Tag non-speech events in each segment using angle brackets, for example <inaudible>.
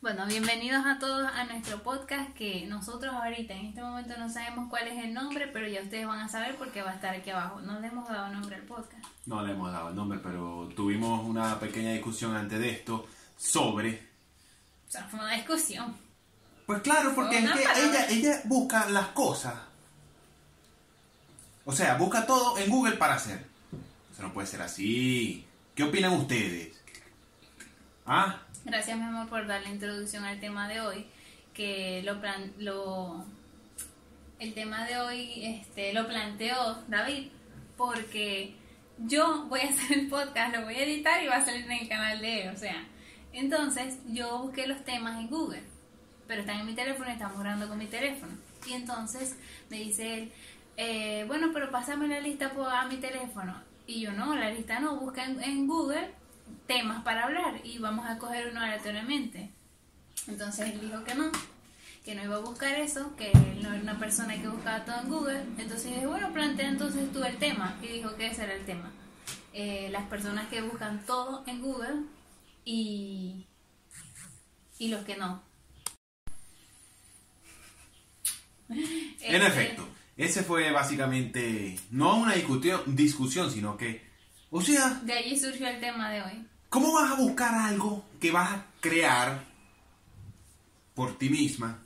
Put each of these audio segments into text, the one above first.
Bueno, bienvenidos a todos a nuestro podcast que nosotros ahorita en este momento no sabemos cuál es el nombre, pero ya ustedes van a saber porque va a estar aquí abajo. No le hemos dado nombre al podcast. No le hemos dado el nombre, pero tuvimos una pequeña discusión antes de esto sobre... O sea, fue una discusión. Pues claro, porque es que ella, ella busca las cosas. O sea, busca todo en Google para hacer. Eso no puede ser así. ¿Qué opinan ustedes? ¿Ah? Gracias, mi amor, por dar la introducción al tema de hoy. Que lo plan lo el tema de hoy este lo planteó David porque yo voy a hacer el podcast, lo voy a editar y va a salir en el canal de él, o sea. Entonces, yo busqué los temas en Google, pero están en mi teléfono y estamos grabando con mi teléfono. Y entonces me dice él, eh, bueno, pero pásame la lista a mi teléfono. Y yo no, la lista no, busca en Google temas para hablar y vamos a coger uno aleatoriamente. Entonces él dijo que no, que no iba a buscar eso, que él no era una persona que buscaba todo en Google. Entonces dije, bueno, plantea entonces tú el tema. Y dijo que ese era el tema. Eh, las personas que buscan todo en Google y, y los que no. En efecto, ese fue básicamente no una discusión, discusión, sino que, o sea, De allí surgió el tema de hoy. ¿cómo vas a buscar algo que vas a crear por ti misma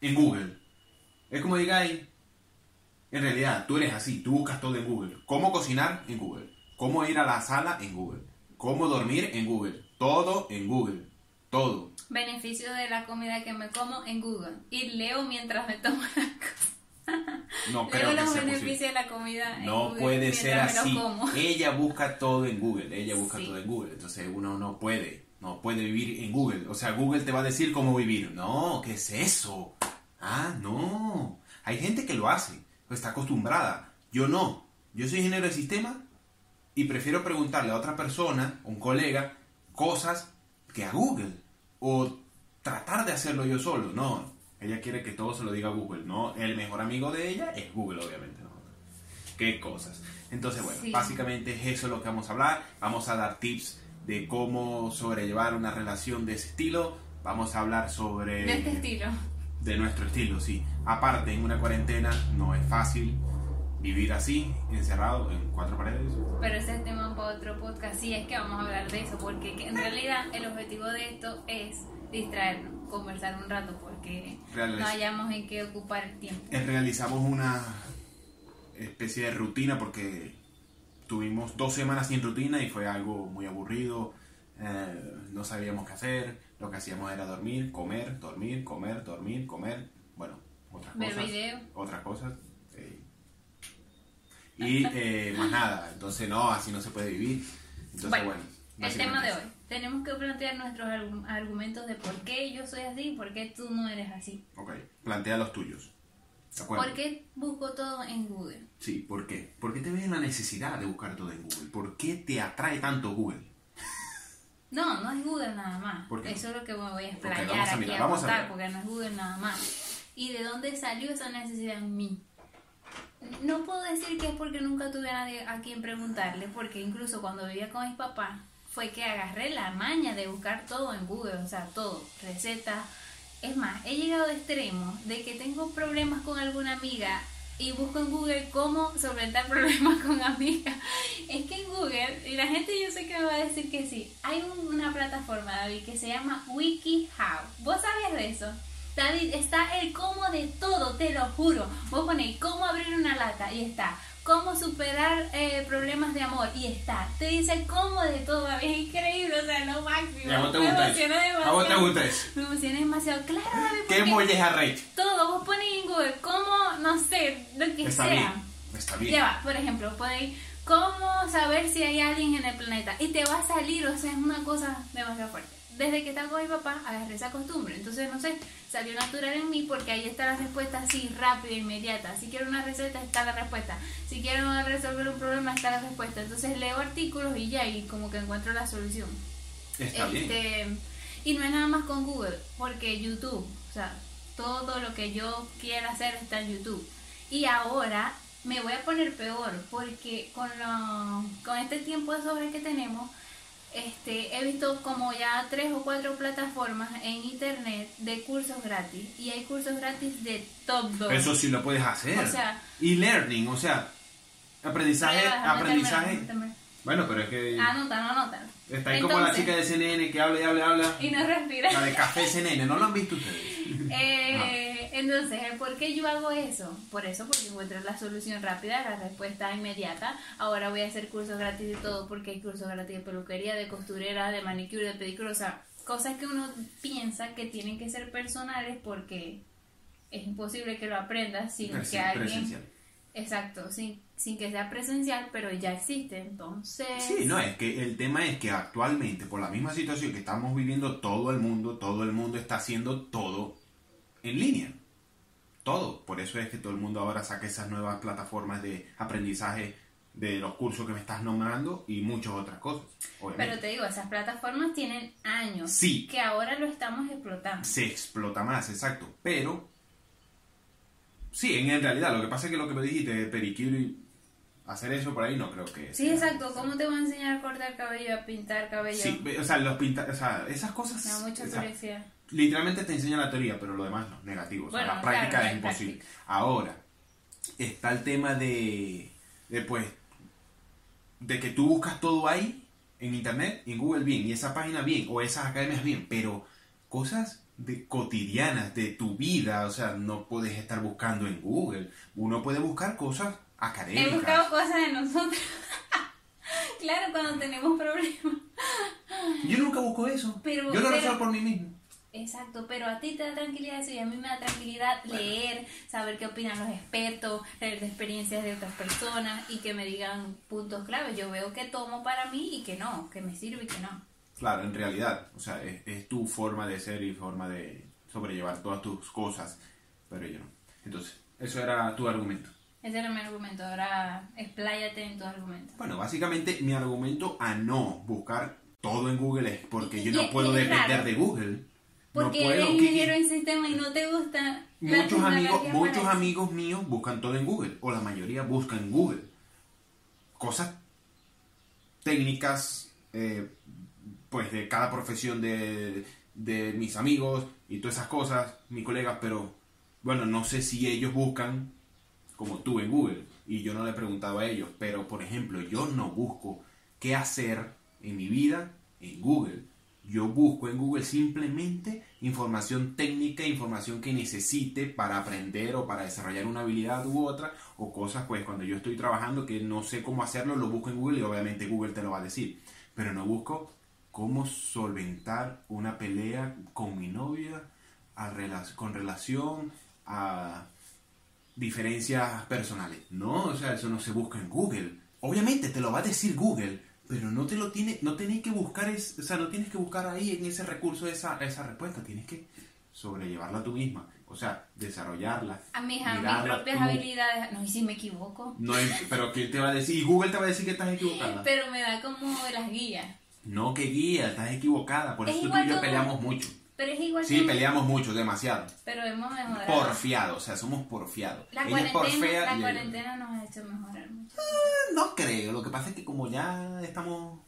en Google? Es como digáis, en realidad, tú eres así, tú buscas todo en Google. ¿Cómo cocinar? En Google. ¿Cómo ir a la sala? En Google. ¿Cómo dormir? En Google. Todo en Google. Todo. Beneficio de la comida que me como en Google. Y leo mientras me tomo la cosa. No creo que los sea beneficios posible. de la comida en No Google puede ser así. <laughs> Ella busca todo en Google. Ella busca Sí. todo en Google. Entonces uno no puede. No puede vivir en Google. O sea, Google te va a decir cómo vivir. No, ¿qué es eso? Ah, no. Hay gente que lo hace. Está acostumbrada. Yo no. Yo soy ingeniero de sistema y prefiero preguntarle a otra persona, un colega, cosas que a Google. O tratar de hacerlo yo solo. No. Ella quiere que todo se lo diga a Google. No, el mejor amigo de ella es Google, obviamente. ¿no? Qué cosas. Entonces, bueno, Sí. básicamente es eso lo que vamos a hablar. Vamos a dar tips de cómo sobrellevar una relación de ese estilo. Vamos a hablar sobre... De este estilo. de nuestro estilo, sí. Aparte, en una cuarentena no es fácil vivir así, encerrado en cuatro paredes. Pero ese es tema para otro podcast. Sí, es que vamos a hablar de eso. Porque que en realidad el objetivo de esto es distraernos, conversar un rato. Porque Reales- no hayamos en qué ocupar el tiempo. Eh, Realizamos una especie de rutina porque tuvimos dos semanas sin rutina y fue algo muy aburrido. eh, no sabíamos qué hacer. Lo que hacíamos era dormir, comer, dormir, comer, dormir, comer. Bueno, otras Ver cosas. video. Otras cosas. Y <laughs> eh, más nada. Entonces, no, así no se puede vivir. Entonces, Bueno, bueno. El tema de hoy. Tenemos que plantear nuestros argu- argumentos de por qué yo soy así y por qué tú no eres así. Ok, plantea los tuyos. ¿De acuerdo? ¿Por qué busco todo en Google? Sí, ¿por qué? ¿Por qué te ves en la necesidad de buscar todo en Google? ¿Por qué te atrae tanto Google? No, no es Google nada más. ¿Por qué? Eso es lo que me voy a explayar vamos a aquí mirar, a vamos a contar, ver. porque no es Google nada más. ¿Y de dónde salió esa necesidad en mí? No puedo decir que es porque nunca tuve a nadie a quien preguntarle, porque incluso cuando vivía con mis papás, fue que agarré la maña de buscar todo en Google, o sea, todo, recetas. Es más, he llegado a extremo de que tengo problemas con alguna amiga y busco en Google cómo solventar <laughs> problemas con amigas. Es que en Google, y la gente yo sé que me va a decir que sí, hay un- una plataforma, David, que se llama WikiHow. ¿Vos sabías de eso? David, está el cómo de todo, te lo juro. Vos ponéis cómo abrir una lata y está. Cómo superar eh, problemas de amor y está. Te dice cómo de todo. Es increíble, o sea, lo máximo. ¿Y a vos te Me gusta emociona eso? demasiado. ¿A vos te gusta eso? Me emociona demasiado. Claro, David. ¿Qué molles a Rach? Todo, vos ponéis en Google cómo, no sé, lo que Está sea. bien, está bien. Ya va, por ejemplo, podéis cómo saber si hay alguien en el planeta y te va a salir, o sea, es una cosa demasiado fuerte. Desde que estaba con mi papá, agarré esa costumbre. Entonces, no sé, salió natural en mí porque ahí está la respuesta así, rápida, inmediata. Si quiero una receta, está la respuesta. Si quiero resolver un problema, está la respuesta. Entonces, leo artículos y ya, y como que encuentro la solución. Está bien. Este, y no es nada más con Google, porque YouTube, o sea, todo lo que yo quiera hacer está en YouTube. Y ahora me voy a poner peor, porque con, lo- con este tiempo de sobre que tenemos, este, he visto como ya tres o cuatro plataformas en internet de cursos gratis y hay cursos gratis de todo. Eso sí lo puedes hacer. O sea- y learning, o sea, aprendizaje, déjame aprendizaje. déjame. Bueno, pero es que Anota, anota. está ahí como la chica de CNN que habla y habla y habla. Y no respira. La de café CNN, ¿no lo han visto ustedes? <laughs> Eh, entonces, ¿por qué yo hago eso? Por eso, porque encuentro la solución rápida, la respuesta inmediata. Ahora voy a hacer cursos gratis de todo, porque hay cursos gratis de peluquería, de costurera, de manicure, de pedicure, o sea, cosas que uno piensa que tienen que ser personales porque es imposible que lo aprendas sin Presen- que alguien... presencial. Exacto, sin, sin que sea presencial, pero ya existe, entonces... Sí, no, es que el tema es que actualmente, por la misma situación que estamos viviendo todo el mundo, todo el mundo está haciendo todo en línea. Todo. Por eso es que todo el mundo ahora saca esas nuevas plataformas de aprendizaje de los cursos que me estás nombrando y muchas otras cosas. obviamente. Pero te digo, esas plataformas tienen años Sí. que ahora lo estamos explotando. se explota más, exacto. Pero, sí, en realidad, lo que pasa es que lo que me dijiste de pericure y hacer eso por ahí no creo que Sí, sea exacto. ¿Cómo te voy a enseñar a cortar cabello, a pintar cabello? Sí, o sea, los pinta, o sea, esas cosas. Me da mucha curiosidad. Literalmente te enseña la teoría, pero lo demás no, negativo. O sea, la práctica claro, es imposible. práctica. Ahora, está el tema de, de, pues, de que tú buscas todo ahí, en internet, en Google bien, y esa página bien, o esas academias bien, pero cosas de cotidianas de tu vida, o sea, no puedes estar buscando en Google. Uno puede buscar cosas académicas. He buscado cosas de nosotros. <laughs> claro, cuando tenemos problemas. Yo nunca busco eso. Pero- Yo lo pero- resuelvo por mí mismo. Exacto, pero a ti te da tranquilidad eso y a mí me da tranquilidad leer, saber qué opinan los expertos, leer de experiencias de otras personas y que me digan puntos claves. Yo veo que tomo para mí y que no, que me sirve y que no. Claro, en realidad, o sea, es, es tu forma de ser y forma de sobrellevar todas tus cosas, pero yo no. Entonces, eso era tu argumento. Ese era mi argumento. Ahora expláyate en tu argumento. Bueno, básicamente mi argumento a no buscar todo en Google es porque yo Y- no y- puedo y depender raro. de Google. Porque no eres puedo. ¿qué- ingeniero en sistema y no te gusta. Muchos amigos, muchos eso. amigos míos buscan todo en Google, o la mayoría buscan en Google. Cosas técnicas, eh, pues de cada profesión de, de mis amigos y todas esas cosas, mis colegas, pero bueno, no sé si ellos buscan como tú en Google, y yo no le he preguntado a ellos, pero por ejemplo, yo no busco qué hacer en mi vida en Google. Yo busco en Google simplemente información técnica, información que necesite para aprender o para desarrollar una habilidad u otra, o cosas pues cuando yo estoy trabajando que no sé cómo hacerlo, lo busco en Google y obviamente Google te lo va a decir. Pero no busco cómo solventar una pelea con mi novia a con relación a diferencias personales. No, o sea, eso no se busca en Google. Obviamente te lo va a decir Google, pero no te lo tiene, no tenés que buscar, es, o sea, no tienes que buscar ahí en ese recurso esa, esa respuesta, tienes que sobrellevarla tú misma, o sea, desarrollarla. A mis, propias tú. habilidades. No, y si me equivoco. No, es- pero ¿quién te va a decir? Y Google te va a decir que estás equivocada. Pero me da como las guías. No, que guía, estás equivocada, por Es eso tú y yo peleamos mucho. Pero es igual Sí, que- peleamos mucho, demasiado. Pero hemos mejorado. Porfiados, o sea, somos porfiados. La Ella cuarentena, la y cuarentena nos ha hecho mejorar mucho. No creo, lo que pasa es que como ya estamos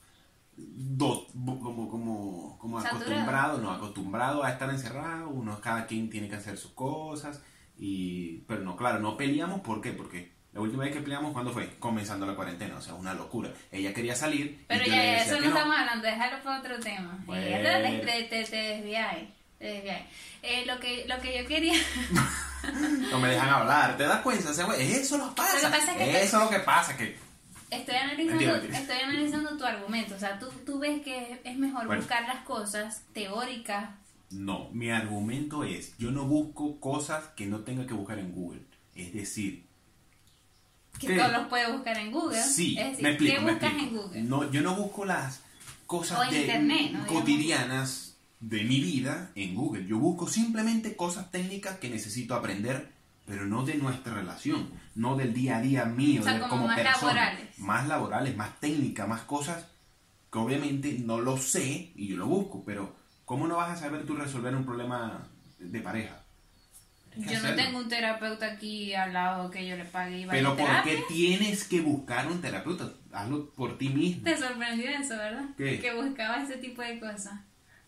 do- como, como, como acostumbrados, no, acostumbrados a estar encerrados, uno cada quien tiene que hacer sus cosas, y pero no, claro, no peleamos, ¿por qué? Porque la última vez que peleamos, ¿cuándo fue? Comenzando la cuarentena, o sea, una locura. Ella quería salir, Pero y yo ya, le decía eso no estamos hablando, déjalo para otro tema. Bueno. Eh, te, te, te, desviáis, te desviáis. Eh, lo, que, lo que yo quería... <laughs> No me dejan hablar, ¿te das cuenta? Eso lo pasa, Lo que pasa es que- eso es lo que pasa, que Estoy analizando, Mentira, mentira. estoy analizando tu argumento. O sea, tú, tú ves que es mejor Bueno. buscar las cosas teóricas. No, mi argumento es, yo no busco cosas que no tenga que buscar en Google. Es decir, Que ¿Qué? todos los puedes buscar en Google. sí, es decir, me explico, ¿qué me buscas explico. en Google? No, yo no busco las cosas de- internet, ¿no? cotidianas de mi vida en Google. Yo busco simplemente cosas técnicas que necesito aprender, pero no de nuestra relación, no del día a día mío, O sea, de- como como más persona. laborales. Más laborales, más técnicas, más cosas que obviamente no lo sé y yo lo busco, pero ¿cómo no vas a saber tú resolver un problema de pareja? Yo no tengo un terapeuta aquí al lado que yo le pague y vaya Pero ¿por qué tienes que buscar un terapeuta? Hazlo por ti mismo. Te sorprendió eso, ¿verdad? ¿Qué? Que buscaba ese tipo de cosas.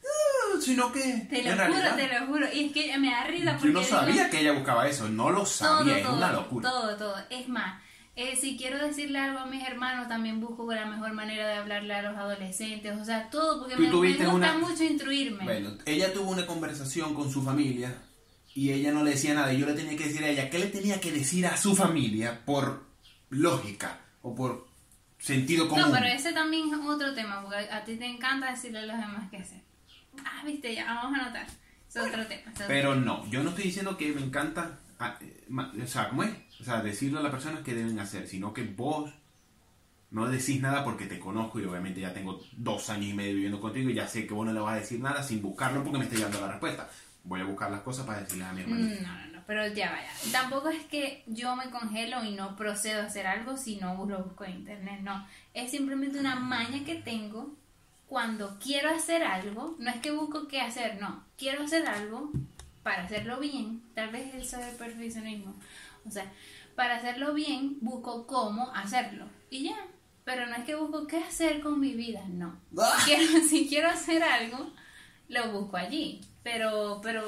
No, Sino que, Te lo juro, realidad, te lo juro. Y es que me da risa porque yo no digo, sabía que ella buscaba eso. No lo sabía, todo, es todo, una locura. Todo, todo. Es más, eh, si quiero decirle algo a mis hermanos, también busco la mejor manera de hablarle a los adolescentes. O sea, todo, porque me, gusta una- mucho instruirme. Bueno, ella tuvo una conversación con su familia y ella no le decía nada. Y yo le tenía que decir a ella qué le tenía que decir a su familia por lógica o por sentido común. No, pero ese también es otro tema, porque a ti te encanta decirle a los demás qué hacer. Ah, viste, ya, vamos a anotar. Es otro tema. es otro Pero no, yo no estoy diciendo que me encanta, ah, eh, o sea, ¿cómo es? O sea, decirle a las personas qué deben hacer, sino que vos no decís nada porque te conozco y obviamente ya tengo dos años y medio viviendo contigo y ya sé que vos no le vas a decir nada sin buscarlo porque me está llegando la respuesta. Voy a buscar las cosas para decirles a mi hermanito. Mm, No, no, no, pero ya vaya. Tampoco es que yo me congelo y no procedo a hacer algo si no lo busco en internet, no. Es simplemente una maña que tengo cuando quiero hacer algo. No es que busco qué hacer, no. Quiero hacer algo para hacerlo bien. Tal vez eso es el perfeccionismo. O sea, para hacerlo bien busco cómo hacerlo. Y ya. Pero no es que busco qué hacer con mi vida, no. <laughs> Quiero, si quiero hacer algo, lo busco allí. Pero, pero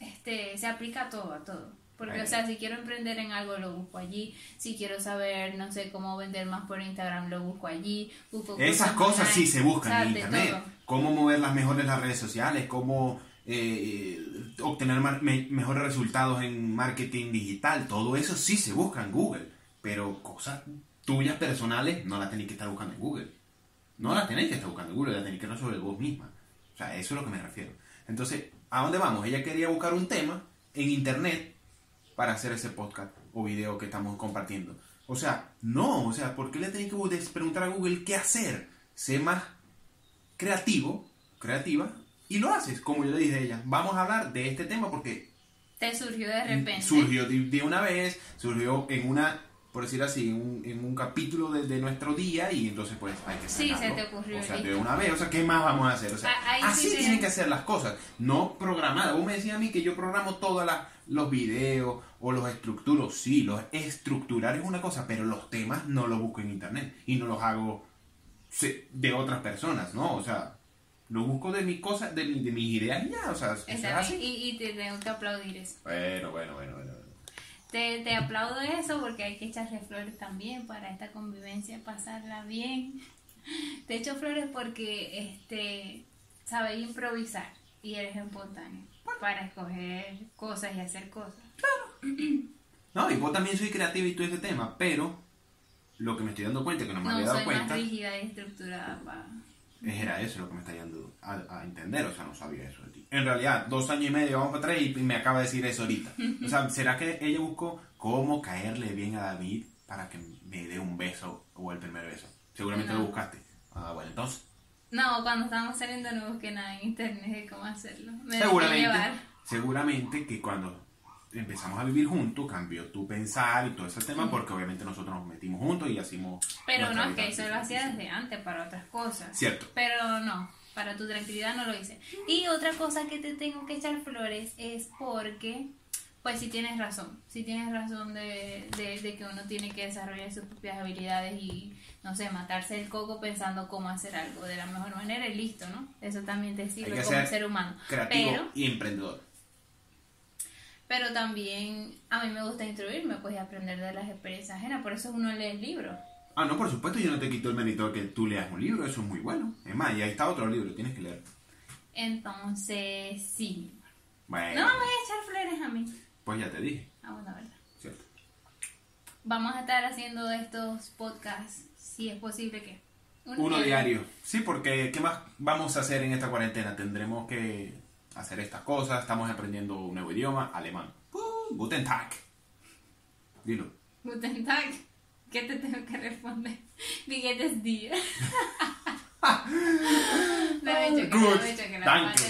este, se aplica a todo, a todo. Porque, o sea, si quiero emprender en algo, lo busco allí. Si quiero saber, no sé, cómo vender más por Instagram, lo busco allí. Busco Esas cosas sí se buscan o sea, en internet. todo. Cómo mover las mejores las redes sociales, cómo eh, obtener me- mejores resultados en marketing digital. Todo eso sí se busca en Google. Pero cosas tuyas personales no las tenéis que estar buscando en Google. No las tenéis que estar buscando en Google, las tenéis que resolver vos misma. O sea, eso es a lo que me refiero. Entonces, ¿a dónde vamos? Ella quería buscar un tema en internet para hacer ese podcast o video que estamos compartiendo. O sea, no, o sea, ¿por qué le tenéis que preguntar a Google qué hacer? Sé más creativo, creativa, y lo haces, como yo le dije a ella. Vamos a hablar de este tema porque Te surgió de repente. surgió de, de una vez, surgió en una, por decir así, en un, en un capítulo de, de nuestro día y entonces pues hay que Sí, sacarlo. se te ocurrió, O sea, de una vez, o sea, ¿qué más vamos a hacer? O sea, sí así tienen que hacer las cosas, no programadas. Vos me decías a mí que yo programo todos los videos o los estructuro, sí, los estructurar es una cosa, pero los temas no los busco en internet y no los hago de otras personas, ¿no? O sea, los busco de mis cosas, de, mi- de mis ideas ya, o sea, es así. y, y te tengo que aplaudir eso. Bueno, bueno, bueno, bueno. Te, te aplaudo eso porque hay que echarle flores también para esta convivencia, pasarla bien. Te echo flores porque este sabes improvisar y eres espontáneo para escoger cosas y hacer cosas. No, y vos también soy creativo y todo ese tema, pero lo que me estoy dando cuenta, que no me No había dado soy más cuenta, rígida y estructurada para... era eso lo que me está dando a, a entender, o sea, no sabía eso de ti. En realidad, dos años y medio vamos para atrás y me acaba de decir eso ahorita. O sea, <laughs> ¿será que ella buscó cómo caerle bien a David para que me dé un beso o el primer beso? Seguramente No. lo buscaste. Ah, bueno, entonces, No, cuando estábamos saliendo no busqué nada en internet de cómo hacerlo. Me seguramente, llevar. seguramente que cuando empezamos a vivir juntos cambió tu pensar y todo ese tema porque obviamente nosotros nos metimos juntos y hacimos Pero no, es que eso lo hacía desde antes para otras cosas. Cierto. Pero no, para tu tranquilidad no lo hice. Y otra cosa que te tengo que echar flores es porque, pues si tienes razón, si tienes razón de, de, de que uno tiene que desarrollar sus propias habilidades y, no sé, matarse el coco pensando cómo hacer algo de la mejor manera y listo, ¿no? Eso también te sirve como ser humano. creativo Pero, y emprendedor. pero también a mí me gusta instruirme, pues y aprender de las experiencias ajenas, por eso uno lee el libro. Ah, no, por supuesto, yo no te quito el mérito que tú leas un libro, eso es muy bueno. Es más, y ahí está otro libro, tienes que leer. Entonces, sí. Bueno, No me voy a echar flores a mí. pues ya te dije, Ah, bueno, verdad. ¿cierto? Vamos a estar haciendo estos podcasts, si es posible que. Uno diario. Sí, porque ¿qué más vamos a hacer en esta cuarentena? Tendremos que hacer estas cosas, estamos aprendiendo un nuevo idioma, alemán. Uh, Guten Tag. Dilo. Guten Tag. ¿Qué te tengo que responder? Billetes día. no me echo que no me echo que la Danke.